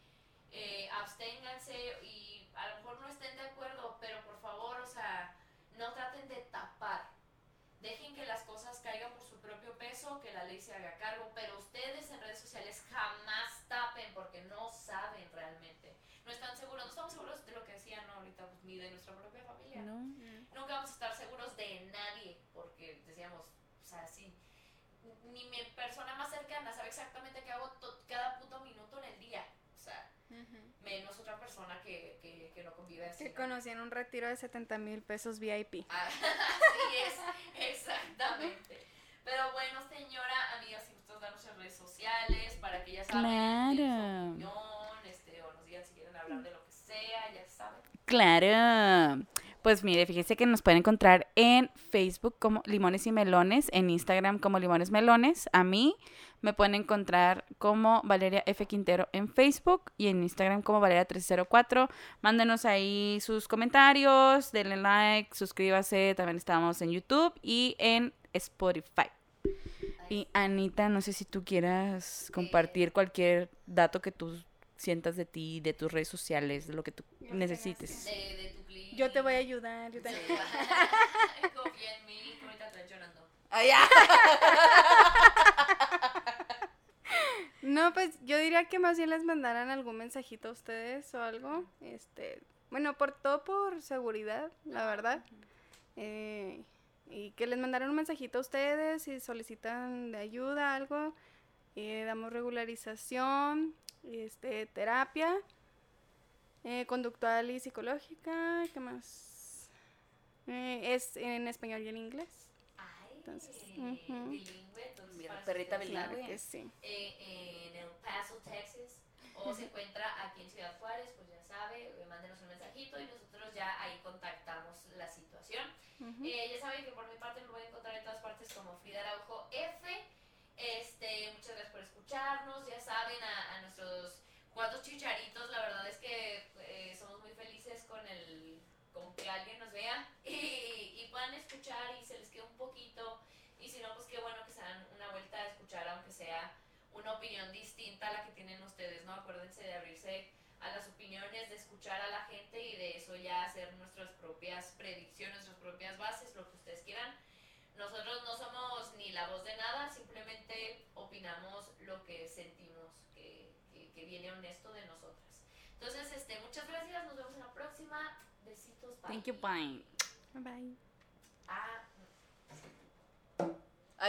eh, absténganse y a lo mejor no estén de acuerdo, pero por favor, o sea, no traten de tapar. Dejen que las cosas caigan por su propio peso, que la ley se haga cargo, pero ustedes en redes sociales jamás tapen porque no saben realmente. No están seguros, no estamos seguros de lo que decían ¿no? ahorita, pues, ni de nuestra propia familia no. Nunca vamos a estar seguros de nadie, porque decíamos, o sea, sí, ni mi persona más cercana sabe exactamente qué hago cada puto minuto en el día, o sea, menos otra persona que, que, que no convive así. Que ¿no? conocí en un retiro de 70 mil pesos VIP. Ah, Así es, exactamente. Pero bueno, señora, amiga, si gustas darnos en redes sociales para que ya saben su Claro. opinión, este, o nos digan si quieren hablar de lo que sea, ya saben. Claro. Pues mire, fíjese que nos pueden encontrar en Facebook como Limones y Melones, en Instagram como Limones Melones. A mí me pueden encontrar como Valeria F. Quintero en Facebook y en Instagram como Valeria304. Mándenos ahí sus comentarios, denle like, suscríbase. También estamos en YouTube y en Spotify. Y Anita, no sé si tú quieras compartir cualquier dato que tú sientas de ti, de tus redes sociales, de lo que tú necesites. De, de tu clip. Yo te voy a ayudar. Yo te... Sí. Confía en mí, que ahorita estoy llorando. Ay, ya. que más bien les mandaran algún mensajito a ustedes o algo. Este, bueno, por todo por seguridad, la verdad. Eh, y que les mandaran un mensajito a ustedes si solicitan de ayuda, algo. Eh, damos regularización, este, terapia, eh, conductual y psicológica. ¿Qué más? Eh, es en español y en inglés. Ay. Entonces, ujú. bilingüe, perrita bilingüe. Claro que sí. eh, en El Paso, Texas, o se encuentra aquí en Ciudad Juárez, pues ya sabe, mándenos un mensajito y nosotros ya ahí contactamos la situación. Ujú. Eh, ya saben que por mi parte me voy a encontrar en todas partes como Frida Araujo F. Este, muchas gracias por escucharnos. Ya saben, a, a nuestros cuatro chicharitos, la verdad es que eh, somos muy felices con el con que alguien nos vea y, y puedan escuchar y se les quede un poquito. Si no, pues qué bueno que se dan una vuelta a escuchar, aunque sea una opinión distinta a la que tienen ustedes, ¿no? Acuérdense de abrirse a las opiniones, de escuchar a la gente y de eso ya hacer nuestras propias predicciones, nuestras propias bases, lo que ustedes quieran. Nosotros no somos ni la voz de nada, simplemente opinamos lo que sentimos que, que, que viene honesto de nosotras. Entonces, este, muchas gracias, nos vemos en la próxima. Besitos, bye. Thank you, bye. Bye. Ah, Ah,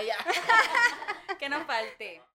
ya. que no falte.